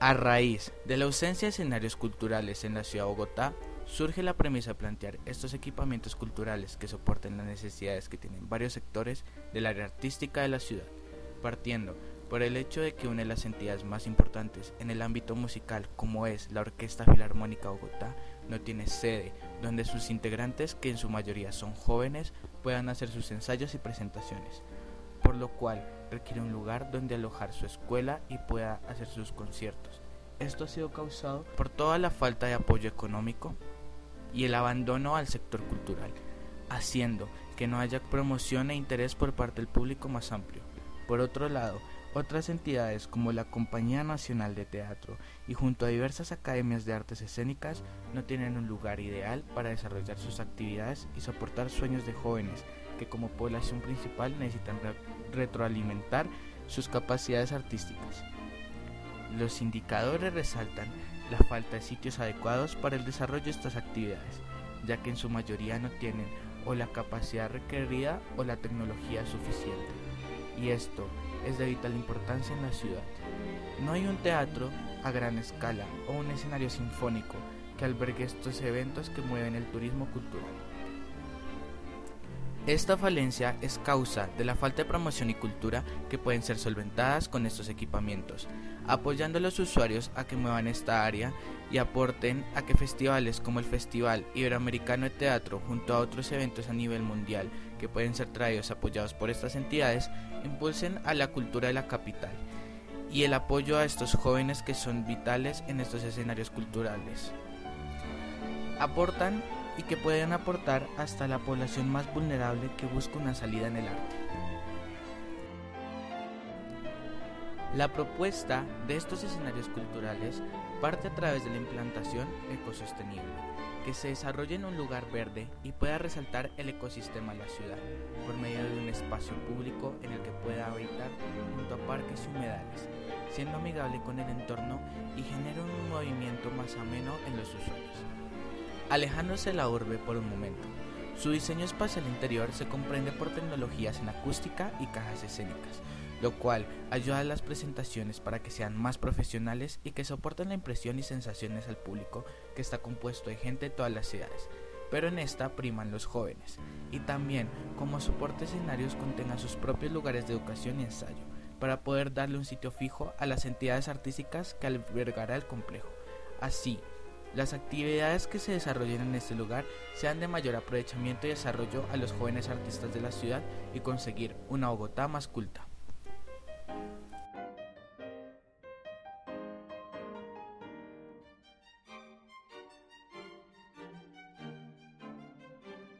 A raíz de la ausencia de escenarios culturales en la ciudad de Bogotá, surge la premisa de plantear estos equipamientos culturales que soporten las necesidades que tienen varios sectores del área artística de la ciudad, partiendo por el hecho de que una de las entidades más importantes en el ámbito musical, como es la Orquesta Filarmónica Bogotá, no tiene sede donde sus integrantes, que en su mayoría son jóvenes, puedan hacer sus ensayos y presentaciones, por lo cual requiere un lugar donde alojar su escuela y pueda hacer sus conciertos. Esto ha sido causado por toda la falta de apoyo económico y el abandono al sector cultural, haciendo que no haya promoción e interés por parte del público más amplio. Por otro lado, otras entidades como la Compañía Nacional de Teatro y junto a diversas academias de artes escénicas no tienen un lugar ideal para desarrollar sus actividades y soportar sueños de jóvenes que como población principal necesitan retroalimentar sus capacidades artísticas. Los indicadores resaltan la falta de sitios adecuados para el desarrollo de estas actividades, ya que en su mayoría no tienen o la capacidad requerida o la tecnología suficiente. Y esto es de vital importancia en la ciudad. No hay un teatro a gran escala o un escenario sinfónico que albergue estos eventos que mueven el turismo cultural. Esta falencia es causa de la falta de promoción y cultura que pueden ser solventadas con estos equipamientos, apoyando a los usuarios a que muevan esta área y aporten a que festivales como el Festival Iberoamericano de Teatro junto a otros eventos a nivel mundial que pueden ser traídos apoyados por estas entidades impulsen a la cultura de la capital y el apoyo a estos jóvenes que son vitales en estos escenarios culturales. Aportan y que pueden aportar hasta la población más vulnerable que busca una salida en el arte. La propuesta de estos escenarios culturales parte a través de la implantación ecosostenible, que se desarrolle en un lugar verde y pueda resaltar el ecosistema de la ciudad, por medio de un espacio público en el que pueda habitar junto a parques y humedales, siendo amigable con el entorno y genere un movimiento más ameno en los usuarios alejándose de la urbe por un momento. Su diseño espacial interior se comprende por tecnologías en acústica y cajas escénicas, lo cual ayuda a las presentaciones para que sean más profesionales y que soporten la impresión y sensaciones al público que está compuesto de gente de todas las edades, pero en esta priman los jóvenes, y también como soporte escenarios contengan sus propios lugares de educación y ensayo, para poder darle un sitio fijo a las entidades artísticas que albergará el complejo. Así, las actividades que se desarrollen en este lugar sean de mayor aprovechamiento y desarrollo a los jóvenes artistas de la ciudad y conseguir una Bogotá más culta.